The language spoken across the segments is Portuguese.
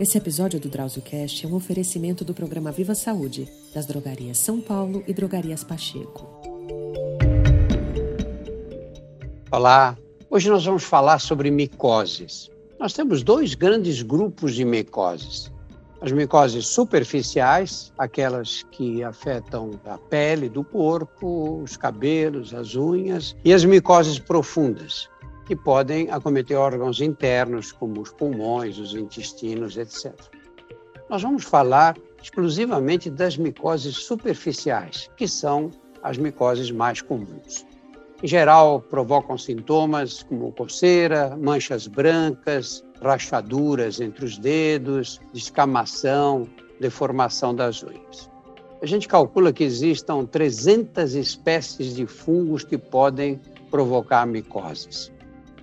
Esse episódio do DrauzioCast é um oferecimento do programa Viva Saúde, das drogarias São Paulo e drogarias Pacheco. Olá, hoje nós vamos falar sobre micoses. Nós temos dois grandes grupos de micoses. As micoses superficiais, aquelas que afetam a pele do corpo, os cabelos, as unhas, e as micoses profundas, que podem acometer órgãos internos, como os pulmões, os intestinos, etc. Nós vamos falar exclusivamente das micoses superficiais, que são as micoses mais comuns. Em geral, provocam sintomas como coceira, manchas brancas, rachaduras entre os dedos, descamação, deformação das unhas. A gente calcula que existam 300 espécies de fungos que podem provocar micoses.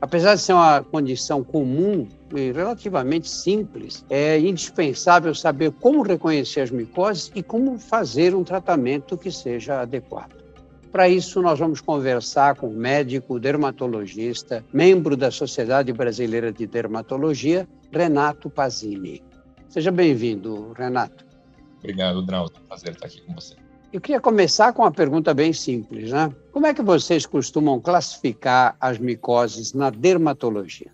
Apesar de ser uma condição comum e relativamente simples, é indispensável saber como reconhecer as micoses e como fazer um tratamento que seja adequado. Para isso, nós vamos conversar com o médico dermatologista, membro da Sociedade Brasileira de Dermatologia, Renato Pazini. Seja bem-vindo, Renato. Obrigado, Drauzio. Prazer estar aqui com você. Eu queria começar com uma pergunta bem simples, né? Como é que vocês costumam classificar as micoses na dermatologia?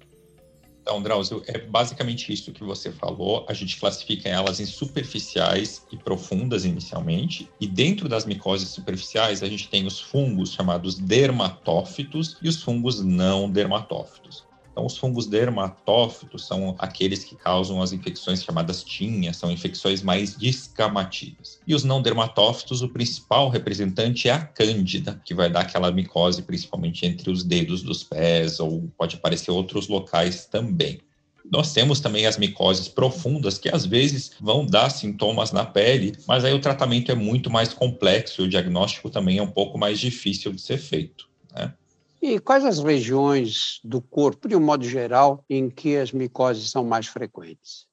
Então, Drauzio, é basicamente isso que você falou. A gente classifica elas em superficiais e profundas inicialmente. E dentro das micoses superficiais, a gente tem os fungos chamados dermatófitos e os fungos não dermatófitos. Então, os fungos dermatófitos são aqueles que causam as infecções chamadas tinhas, são infecções mais descamativas. E os não dermatófitos, o principal representante é a cândida, que vai dar aquela micose principalmente entre os dedos dos pés, ou pode aparecer outros locais também. Nós temos também as micoses profundas, que às vezes vão dar sintomas na pele, mas aí o tratamento é muito mais complexo e o diagnóstico também é um pouco mais difícil de ser feito. Né? E quais as regiões do corpo, de um modo geral, em que as micoses são mais frequentes?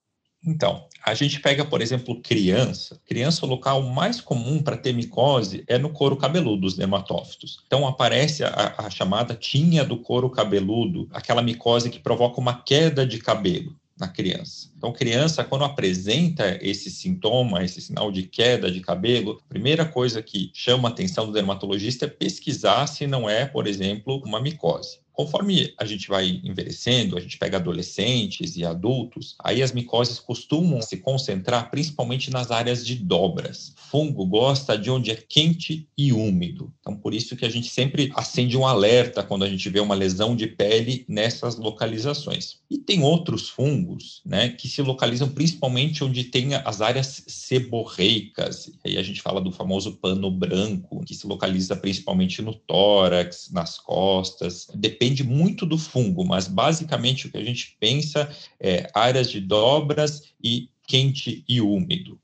Então, a gente pega, por exemplo, criança. Criança, o local mais comum para ter micose é no couro cabeludo, os dermatófitos. Então, aparece a, a chamada tinha do couro cabeludo, aquela micose que provoca uma queda de cabelo na criança. Então, criança, quando apresenta esse sintoma, esse sinal de queda de cabelo, a primeira coisa que chama a atenção do dermatologista é pesquisar se não é, por exemplo, uma micose. Conforme a gente vai envelhecendo, a gente pega adolescentes e adultos, aí as micoses costumam se concentrar principalmente nas áreas de dobras. Fungo gosta de onde é quente e úmido. Então, por isso que a gente sempre acende um alerta quando a gente vê uma lesão de pele nessas localizações. E tem outros fungos, né, que se localizam principalmente onde tem as áreas seborreicas. Aí a gente fala do famoso pano branco, que se localiza principalmente no tórax, nas costas. Depende depende muito do fungo, mas basicamente o que a gente pensa é áreas de dobras e quente e úmido.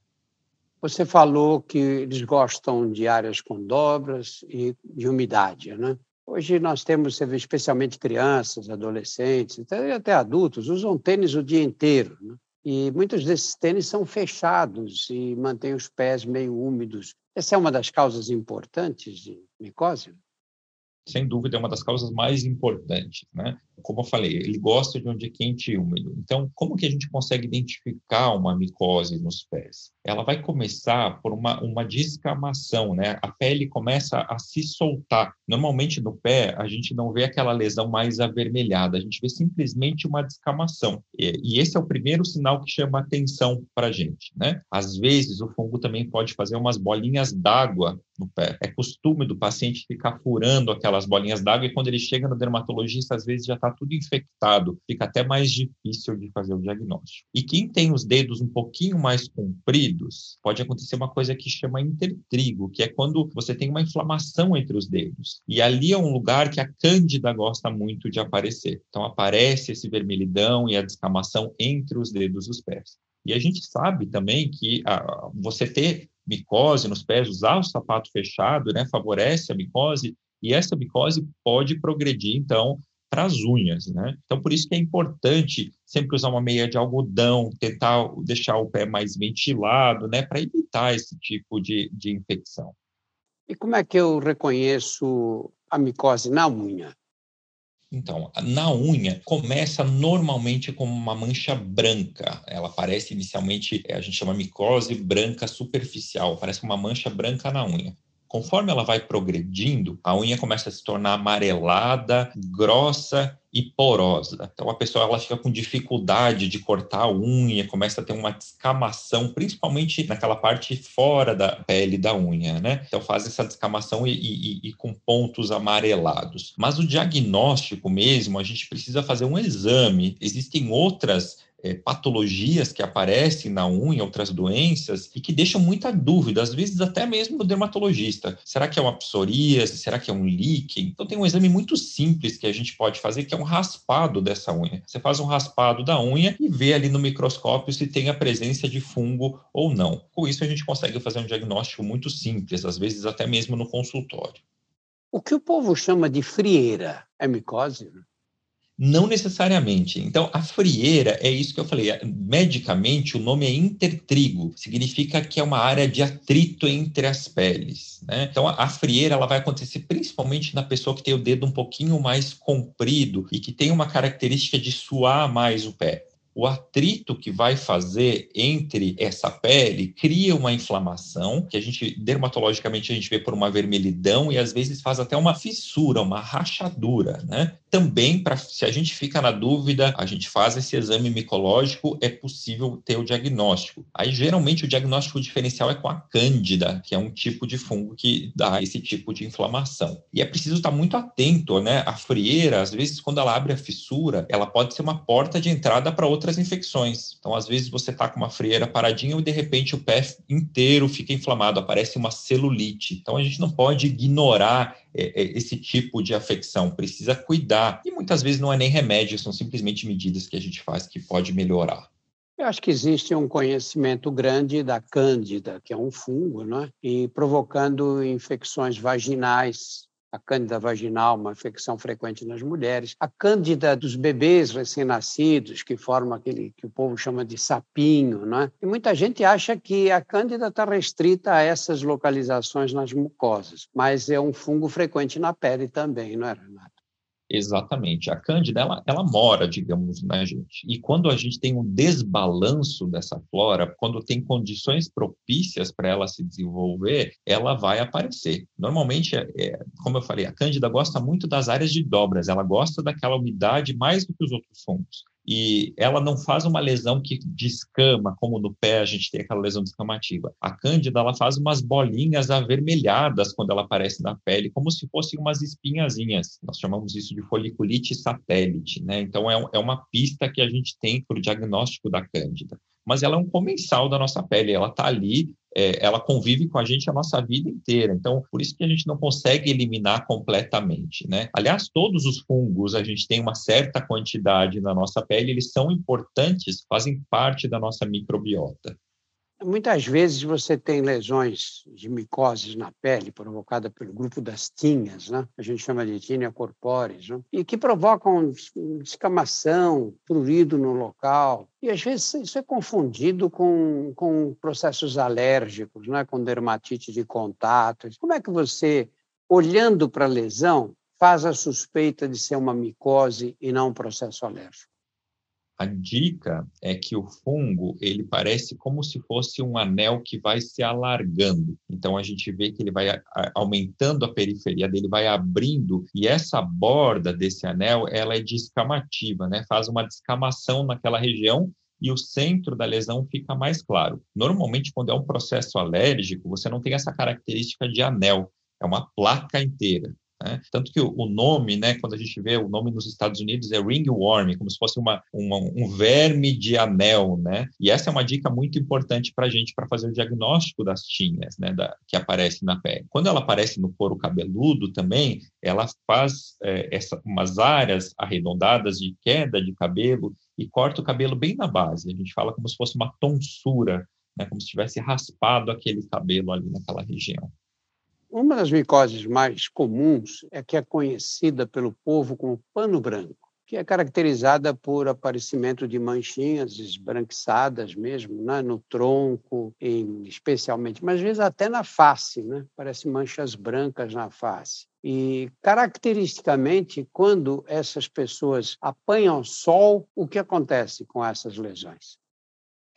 Você falou que eles gostam de áreas com dobras e de umidade, né? Hoje nós temos, especialmente crianças, adolescentes, até, até adultos, usam tênis o dia inteiro. Né? E muitos desses tênis são fechados e mantêm os pés meio úmidos. Essa é uma das causas importantes de micose? Sem dúvida, é uma das causas mais importantes, né? Como eu falei, ele gosta de onde é quente e úmido. Então, como que a gente consegue identificar uma micose nos pés? Ela vai começar por uma, uma descamação, né? A pele começa a se soltar. Normalmente no pé, a gente não vê aquela lesão mais avermelhada, a gente vê simplesmente uma descamação. E, e esse é o primeiro sinal que chama atenção para a gente, né? Às vezes, o fungo também pode fazer umas bolinhas d'água no pé. É costume do paciente ficar furando aquelas bolinhas d'água e quando ele chega no dermatologista, às vezes já está tudo infectado, fica até mais difícil de fazer o diagnóstico. E quem tem os dedos um pouquinho mais compridos, pode acontecer uma coisa que chama intertrigo, que é quando você tem uma inflamação entre os dedos. E ali é um lugar que a cândida gosta muito de aparecer. Então aparece esse vermelhidão e a descamação entre os dedos dos pés. E a gente sabe também que ah, você ter micose nos pés, usar o sapato fechado, né, favorece a micose, e essa micose pode progredir, então, para as unhas, né? Então, por isso que é importante sempre usar uma meia de algodão, tentar deixar o pé mais ventilado, né, para evitar esse tipo de, de infecção. E como é que eu reconheço a micose na unha? Então, na unha, começa normalmente como uma mancha branca. Ela aparece inicialmente, a gente chama micose branca superficial, parece uma mancha branca na unha. Conforme ela vai progredindo, a unha começa a se tornar amarelada, grossa e porosa. Então a pessoa ela fica com dificuldade de cortar a unha, começa a ter uma descamação, principalmente naquela parte fora da pele da unha, né? Então faz essa descamação e, e, e com pontos amarelados. Mas o diagnóstico mesmo, a gente precisa fazer um exame. Existem outras é, patologias que aparecem na unha, outras doenças, e que deixam muita dúvida, às vezes até mesmo no dermatologista. Será que é uma psoríase? Será que é um líquen? Então tem um exame muito simples que a gente pode fazer, que é um raspado dessa unha. Você faz um raspado da unha e vê ali no microscópio se tem a presença de fungo ou não. Com isso a gente consegue fazer um diagnóstico muito simples, às vezes até mesmo no consultório. O que o povo chama de frieira é micose? Né? Não necessariamente. Então, a frieira é isso que eu falei. Medicamente, o nome é intertrigo. Significa que é uma área de atrito entre as peles. Né? Então, a frieira ela vai acontecer principalmente na pessoa que tem o dedo um pouquinho mais comprido e que tem uma característica de suar mais o pé o atrito que vai fazer entre essa pele cria uma inflamação, que a gente, dermatologicamente, a gente vê por uma vermelhidão e às vezes faz até uma fissura, uma rachadura, né? Também, para se a gente fica na dúvida, a gente faz esse exame micológico, é possível ter o diagnóstico. Aí, geralmente, o diagnóstico diferencial é com a cândida, que é um tipo de fungo que dá esse tipo de inflamação. E é preciso estar muito atento, né? A frieira, às vezes, quando ela abre a fissura, ela pode ser uma porta de entrada para outras infecções. Então, às vezes, você está com uma frieira paradinha e, de repente, o pé inteiro fica inflamado, aparece uma celulite. Então, a gente não pode ignorar esse tipo de afecção, precisa cuidar. E muitas vezes não é nem remédio, são simplesmente medidas que a gente faz que pode melhorar. Eu acho que existe um conhecimento grande da cândida, que é um fungo, né? e provocando infecções vaginais a cândida vaginal, uma infecção frequente nas mulheres, a cândida dos bebês recém-nascidos, que forma aquele que o povo chama de sapinho, né? E muita gente acha que a cândida está restrita a essas localizações nas mucosas, mas é um fungo frequente na pele também, não é, Renato? Exatamente. A cândida, ela, ela mora, digamos, na gente. E quando a gente tem um desbalanço dessa flora, quando tem condições propícias para ela se desenvolver, ela vai aparecer. Normalmente, é, é, como eu falei, a cândida gosta muito das áreas de dobras, ela gosta daquela umidade mais do que os outros fungos e ela não faz uma lesão que descama, como no pé a gente tem aquela lesão descamativa. A cândida, ela faz umas bolinhas avermelhadas quando ela aparece na pele, como se fossem umas espinhazinhas. Nós chamamos isso de foliculite satélite, né? Então, é, é uma pista que a gente tem para o diagnóstico da cândida mas ela é um comensal da nossa pele, ela está ali, é, ela convive com a gente a nossa vida inteira. Então, por isso que a gente não consegue eliminar completamente, né? Aliás, todos os fungos, a gente tem uma certa quantidade na nossa pele, eles são importantes, fazem parte da nossa microbiota. Muitas vezes você tem lesões de micoses na pele provocada pelo grupo das tinhas, né? a gente chama de tinea corporis, né? e que provocam descamação, prurido no local. E às vezes isso é confundido com, com processos alérgicos, né? com dermatite de contato. Como é que você, olhando para a lesão, faz a suspeita de ser uma micose e não um processo alérgico? A dica é que o fungo ele parece como se fosse um anel que vai se alargando. Então a gente vê que ele vai aumentando a periferia dele, vai abrindo e essa borda desse anel ela é descamativa, né? Faz uma descamação naquela região e o centro da lesão fica mais claro. Normalmente, quando é um processo alérgico, você não tem essa característica de anel, é uma placa inteira. Né? Tanto que o, nome, né, quando a gente vê o nome nos Estados Unidos, é ringworm, como se fosse uma, uma, um verme de anel. Né? E essa é uma dica muito importante para a gente para fazer o diagnóstico das tinhas né, da, que aparecem na pele. Quando ela aparece no couro cabeludo também, ela faz é, essa, umas áreas arredondadas de queda de cabelo e corta o cabelo bem na base. A gente fala como se fosse uma tonsura, né, como se tivesse raspado aquele cabelo ali naquela região. Uma das micoses mais comuns é que é conhecida pelo povo como pano branco, que é caracterizada por aparecimento de manchinhas esbranquiçadas mesmo, né? no tronco, em, especialmente, mas às vezes até na face, né? parece manchas brancas na face. E, caracteristicamente, quando essas pessoas apanham sol, o que acontece com essas lesões?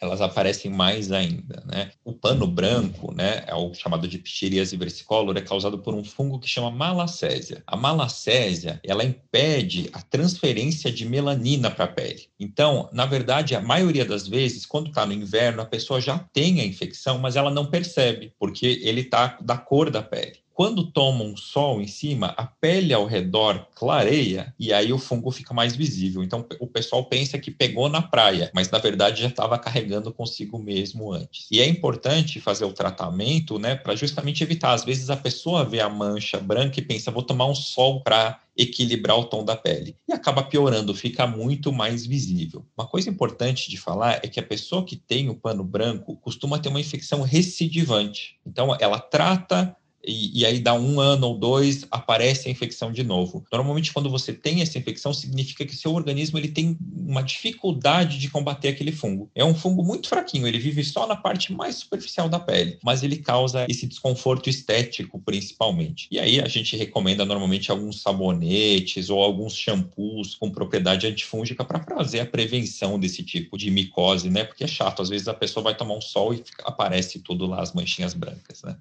Elas aparecem mais ainda, né? O pano branco, né, é o chamado de ptiríase versicolor, é causado por um fungo que chama malacésia. A malacésia, ela impede a transferência de melanina para a pele. Então, na verdade, a maioria das vezes, quando está no inverno, a pessoa já tem a infecção, mas ela não percebe, porque ele está da cor da pele. Quando toma um sol em cima, a pele ao redor clareia e aí o fungo fica mais visível. Então o pessoal pensa que pegou na praia, mas na verdade já estava carregando consigo mesmo antes. E é importante fazer o tratamento, né, para justamente evitar. Às vezes a pessoa vê a mancha branca e pensa, vou tomar um sol para equilibrar o tom da pele. E acaba piorando, fica muito mais visível. Uma coisa importante de falar é que a pessoa que tem o pano branco costuma ter uma infecção recidivante. Então, ela trata e, e, aí dá um ano ou dois, aparece a infecção de novo. Normalmente, quando você tem essa infecção, significa que seu organismo ele tem uma dificuldade de combater aquele fungo. É um fungo muito fraquinho, ele vive só na parte mais superficial da pele, mas ele causa esse desconforto estético, principalmente. E aí a gente recomenda normalmente alguns sabonetes ou alguns shampoos com propriedade antifúngica para fazer a prevenção desse tipo de micose, né? Porque é chato, às vezes a pessoa vai tomar um sol e aparece tudo lá as manchinhas brancas, né?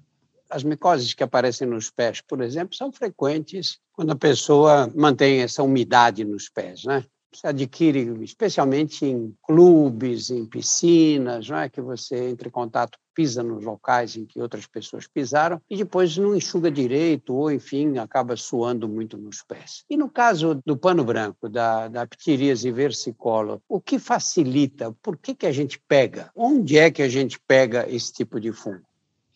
As micoses que aparecem nos pés, por exemplo, são frequentes quando a pessoa mantém essa umidade nos pés, né? Se adquire especialmente em clubes, em piscinas, não é que você entra em contato, pisa nos locais em que outras pessoas pisaram e depois não enxuga direito ou, enfim, acaba suando muito nos pés. E no caso do pano branco, da, da ptiríase versicolor, o que facilita? Por que, que a gente pega? Onde é que a gente pega esse tipo de fungo?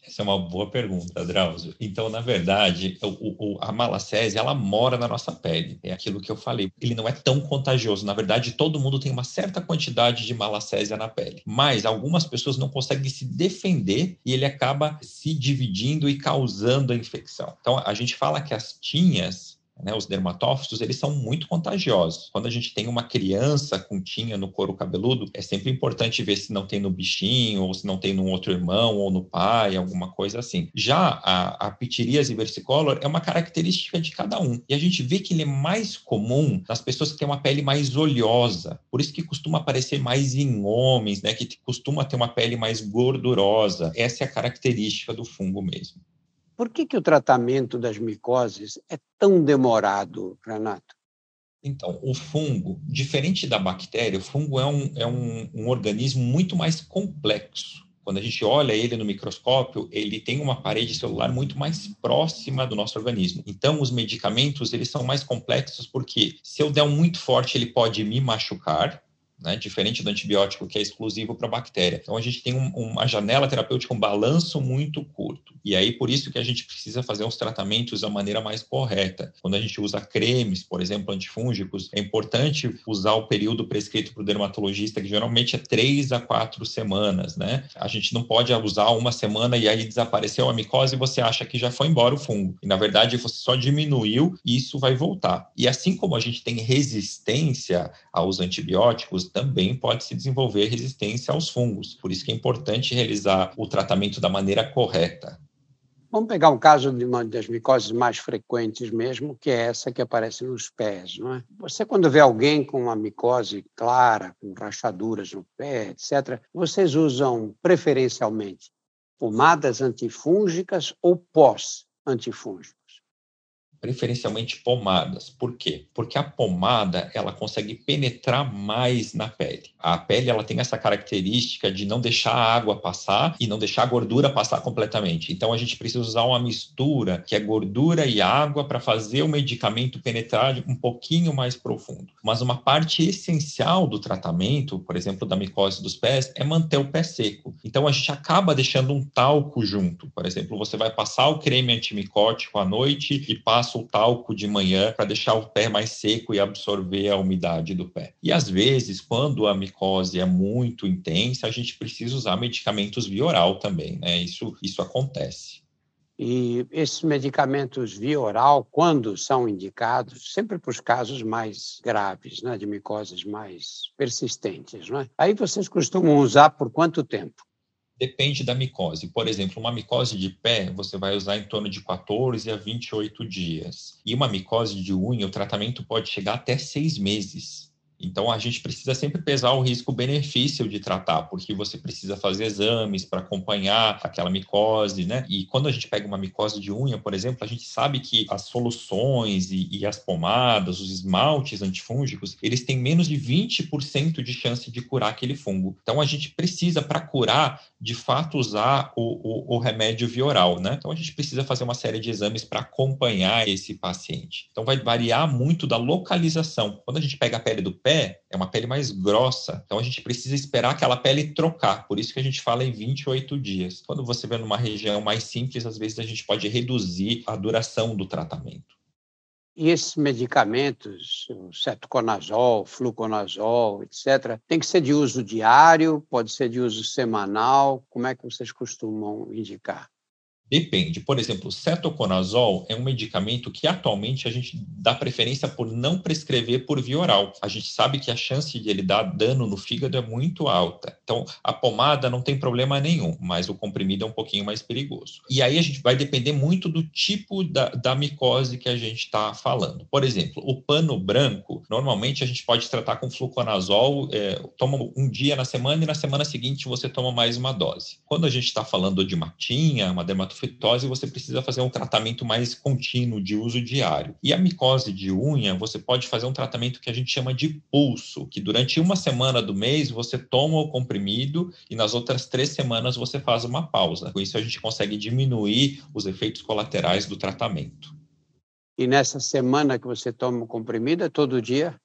Essa é uma boa pergunta, Drauzio. Então, na verdade, o, o, a malacésia, ela mora na nossa pele. É aquilo que eu falei. Ele não é tão contagioso. Na verdade, todo mundo tem uma certa quantidade de malacésia na pele. Mas algumas pessoas não conseguem se defender e ele acaba se dividindo e causando a infecção. Então, a gente fala que as tinhas né, os dermatófitos, eles são muito contagiosos. Quando a gente tem uma criança com tinha no couro cabeludo, é sempre importante ver se não tem no bichinho, ou se não tem no outro irmão, ou no pai, alguma coisa assim. Já a, a pitiríase versicolor é uma característica de cada um. E a gente vê que ele é mais comum nas pessoas que têm uma pele mais oleosa. Por isso que costuma aparecer mais em homens, né, que costuma ter uma pele mais gordurosa. Essa é a característica do fungo mesmo. Por que, que o tratamento das micoses é tão demorado, Renato? Então, o fungo, diferente da bactéria, o fungo é um, é um, um organismo muito mais complexo. Quando a gente olha ele no microscópio, ele tem uma parede celular muito mais próxima do nosso organismo. Então, os medicamentos eles são mais complexos porque se eu der um muito forte, ele pode me machucar, né? diferente do antibiótico que é exclusivo para bactéria. Então a gente tem um, uma janela terapêutica, um balanço muito curto. E aí por isso que a gente precisa fazer os tratamentos da maneira mais correta. Quando a gente usa cremes, por exemplo, antifúngicos, é importante usar o período prescrito para o dermatologista, que geralmente é três a quatro semanas, né? A gente não pode usar uma semana e aí desapareceu a micose e você acha que já foi embora o fungo. E na verdade você só diminuiu e isso vai voltar. E assim como a gente tem resistência aos antibióticos, também pode se desenvolver resistência aos fungos. Por isso que é importante realizar o tratamento da maneira correta. Vamos pegar um caso de uma das micoses mais frequentes mesmo, que é essa que aparece nos pés, não é? Você quando vê alguém com uma micose clara, com rachaduras no pé, etc., vocês usam preferencialmente pomadas antifúngicas ou pós-antifúngicos? Preferencialmente pomadas. Por quê? Porque a pomada ela consegue penetrar mais na pele. A pele ela tem essa característica de não deixar a água passar e não deixar a gordura passar completamente. Então a gente precisa usar uma mistura que é gordura e água para fazer o medicamento penetrar um pouquinho mais profundo. Mas uma parte essencial do tratamento, por exemplo, da micose dos pés, é manter o pé seco. Então a gente acaba deixando um talco junto. Por exemplo, você vai passar o creme antimicótico à noite e passa passa o talco de manhã para deixar o pé mais seco e absorver a umidade do pé. E às vezes, quando a micose é muito intensa, a gente precisa usar medicamentos via oral também, né? Isso, isso acontece. E esses medicamentos via oral, quando são indicados, sempre para os casos mais graves, né, de micoses mais persistentes, não é? Aí vocês costumam usar por quanto tempo? Depende da micose. Por exemplo, uma micose de pé, você vai usar em torno de 14 a 28 dias. E uma micose de unha, o tratamento pode chegar até seis meses. Então, a gente precisa sempre pesar o risco-benefício de tratar, porque você precisa fazer exames para acompanhar aquela micose, né? E quando a gente pega uma micose de unha, por exemplo, a gente sabe que as soluções e, e as pomadas, os esmaltes antifúngicos, eles têm menos de 20% de chance de curar aquele fungo. Então, a gente precisa, para curar, de fato, usar o, o, o remédio via oral, né? Então, a gente precisa fazer uma série de exames para acompanhar esse paciente. Então, vai variar muito da localização. Quando a gente pega a pele do pé é uma pele mais grossa, então a gente precisa esperar aquela pele trocar, por isso que a gente fala em 28 dias. Quando você vê numa região mais simples, às vezes a gente pode reduzir a duração do tratamento. E esses medicamentos, o cetoconazol, fluconazol, etc., tem que ser de uso diário, pode ser de uso semanal? Como é que vocês costumam indicar? Depende. Por exemplo, cetoconazol é um medicamento que atualmente a gente dá preferência por não prescrever por via oral. A gente sabe que a chance de ele dar dano no fígado é muito alta. Então, a pomada não tem problema nenhum, mas o comprimido é um pouquinho mais perigoso. E aí a gente vai depender muito do tipo da, da micose que a gente está falando. Por exemplo, o pano branco, normalmente a gente pode tratar com fluconazol, é, toma um dia na semana e na semana seguinte você toma mais uma dose. Quando a gente está falando de matinha, uma dermatose fitose, você precisa fazer um tratamento mais contínuo, de uso diário. E a micose de unha, você pode fazer um tratamento que a gente chama de pulso, que durante uma semana do mês você toma o comprimido e nas outras três semanas você faz uma pausa. Com isso, a gente consegue diminuir os efeitos colaterais do tratamento. E nessa semana que você toma o comprimido, é todo dia?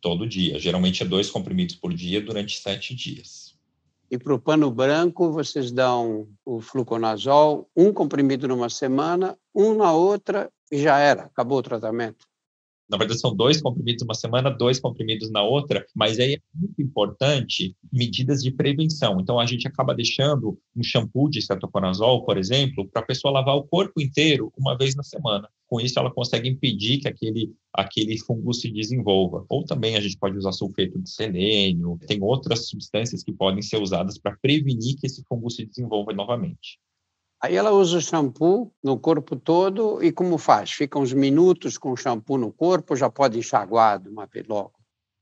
Todo dia. Geralmente é dois comprimidos por dia durante sete dias. E para o pano branco, vocês dão o fluconazol, um comprimido numa semana, um na outra e já era, acabou o tratamento. Na verdade, são dois comprimidos uma semana, dois comprimidos na outra, mas aí é muito importante medidas de prevenção. Então, a gente acaba deixando um shampoo de cetoconazol, por exemplo, para a pessoa lavar o corpo inteiro uma vez na semana. Com isso, ela consegue impedir que aquele, aquele fungo se desenvolva. Ou também a gente pode usar sulfeto de selênio, tem outras substâncias que podem ser usadas para prevenir que esse fungo se desenvolva novamente. Aí ela usa o shampoo no corpo todo e como faz? Fica uns minutos com o shampoo no corpo, já pode enxaguar de uma vez logo?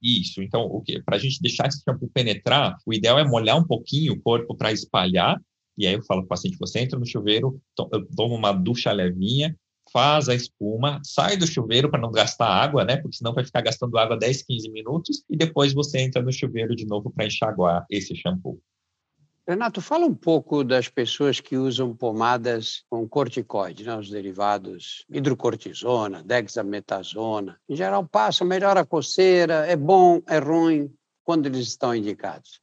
Isso. Então, o que? Para a gente deixar esse shampoo penetrar, o ideal é molhar um pouquinho o corpo para espalhar. E aí eu falo para o paciente: você entra no chuveiro, toma uma ducha levinha, faz a espuma, sai do chuveiro para não gastar água, né? Porque senão vai ficar gastando água 10, 15 minutos, e depois você entra no chuveiro de novo para enxaguar esse shampoo. Renato, fala um pouco das pessoas que usam pomadas com corticoide, né? os derivados hidrocortisona, dexametasona. Em geral, passa, melhora a coceira, é bom, é ruim, quando eles estão indicados?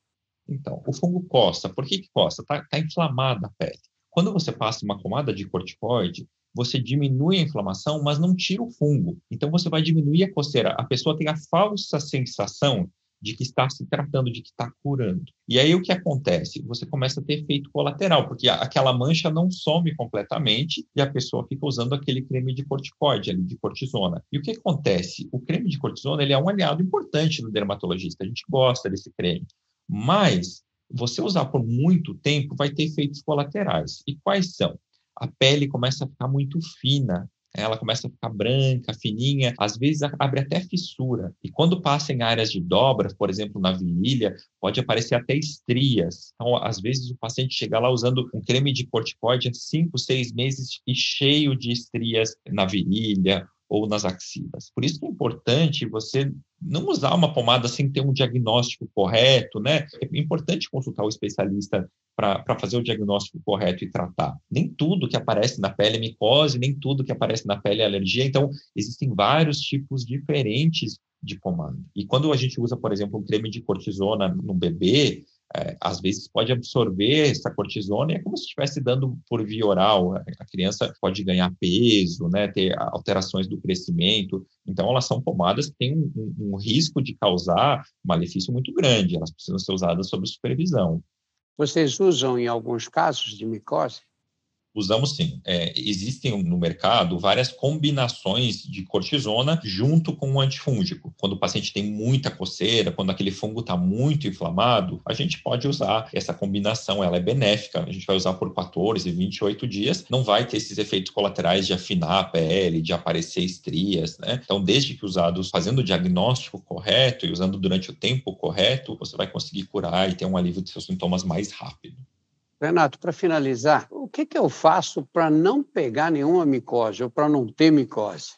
Então, o fungo coça. Por que, que coça? Está tá inflamada a pele. Quando você passa uma pomada de corticoide, você diminui a inflamação, mas não tira o fungo. Então, você vai diminuir a coceira. A pessoa tem a falsa sensação de que está se tratando, de que está curando. E aí o que acontece? Você começa a ter efeito colateral, porque aquela mancha não some completamente e a pessoa fica usando aquele creme de corticoide, de cortisona. E o que acontece? O creme de cortisona ele é um aliado importante no dermatologista, a gente gosta desse creme. Mas você usar por muito tempo vai ter efeitos colaterais. E quais são? A pele começa a ficar muito fina, ela começa a ficar branca, fininha, às vezes abre até fissura. E quando passa em áreas de dobra, por exemplo, na virilha, pode aparecer até estrias. Então, às vezes o paciente chega lá usando um creme de corticoide há 5, 6 meses e cheio de estrias na virilha ou nas axilas. Por isso que é importante você não usar uma pomada sem ter um diagnóstico correto, né? É importante consultar o especialista para fazer o diagnóstico correto e tratar. Nem tudo que aparece na pele é micose, nem tudo que aparece na pele é alergia, então existem vários tipos diferentes de pomada. E quando a gente usa, por exemplo, um creme de cortisona no bebê, é, às vezes pode absorver essa cortisona e é como se estivesse dando por via oral. A criança pode ganhar peso, né, ter alterações do crescimento. Então, elas são pomadas que têm um, um, um risco de causar malefício muito grande. Elas precisam ser usadas sob supervisão. Vocês usam em alguns casos de micose? Usamos sim. É, existem no mercado várias combinações de cortisona junto com um antifúngico. Quando o paciente tem muita coceira, quando aquele fungo está muito inflamado, a gente pode usar essa combinação, ela é benéfica. A gente vai usar por 14, 28 dias, não vai ter esses efeitos colaterais de afinar a pele, de aparecer estrias, né? Então, desde que usados fazendo o diagnóstico correto e usando durante o tempo correto, você vai conseguir curar e ter um alívio de seus sintomas mais rápido. Renato, para finalizar, o que, que eu faço para não pegar nenhuma micose ou para não ter micose?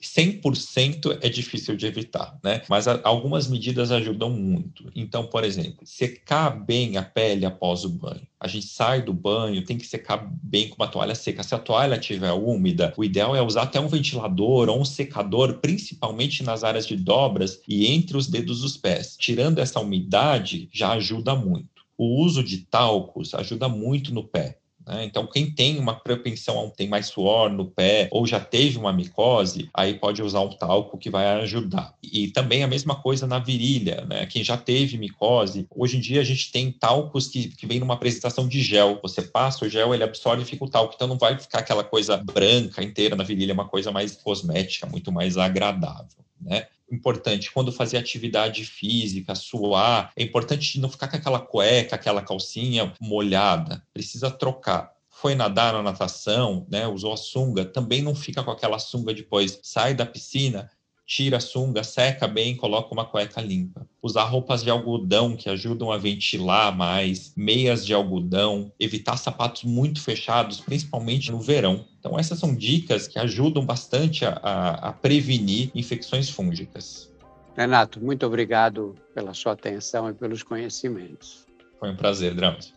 100% é difícil de evitar, né? Mas algumas medidas ajudam muito. Então, por exemplo, secar bem a pele após o banho. A gente sai do banho, tem que secar bem com uma toalha seca. Se a toalha estiver úmida, o ideal é usar até um ventilador ou um secador, principalmente nas áreas de dobras e entre os dedos dos pés. Tirando essa umidade, já ajuda muito o uso de talcos ajuda muito no pé. Né? Então, quem tem uma propensão a ter mais suor no pé ou já teve uma micose, aí pode usar um talco que vai ajudar. E também a mesma coisa na virilha, né? Quem já teve micose, hoje em dia a gente tem talcos que, que vem numa apresentação de gel. Você passa o gel, ele absorve e fica o talco. Então não vai ficar aquela coisa branca inteira na virilha, é uma coisa mais cosmética, muito mais agradável. Né? Importante quando fazer atividade física, suar, é importante não ficar com aquela cueca, aquela calcinha molhada, precisa trocar. Foi nadar na natação, né, usou a sunga, também não fica com aquela sunga depois. Sai da piscina, tira a sunga, seca bem, coloca uma cueca limpa. Usar roupas de algodão que ajudam a ventilar mais, meias de algodão, evitar sapatos muito fechados, principalmente no verão. Então, essas são dicas que ajudam bastante a, a, a prevenir infecções fúngicas. Renato, muito obrigado pela sua atenção e pelos conhecimentos. Foi um prazer, Drauzio.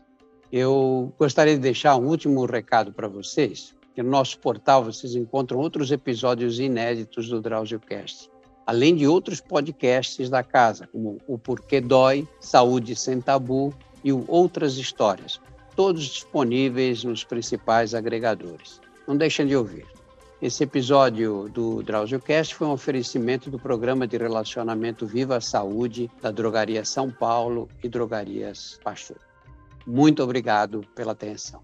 Eu gostaria de deixar um último recado para vocês que no nosso portal vocês encontram outros episódios inéditos do DrauzioCast, além de outros podcasts da casa, como O Porquê Dói, Saúde Sem Tabu e o Outras Histórias, todos disponíveis nos principais agregadores. Não deixem de ouvir. Esse episódio do DrauzioCast foi um oferecimento do programa de relacionamento Viva a Saúde da Drogaria São Paulo e Drogarias Pachuca. Muito obrigado pela atenção.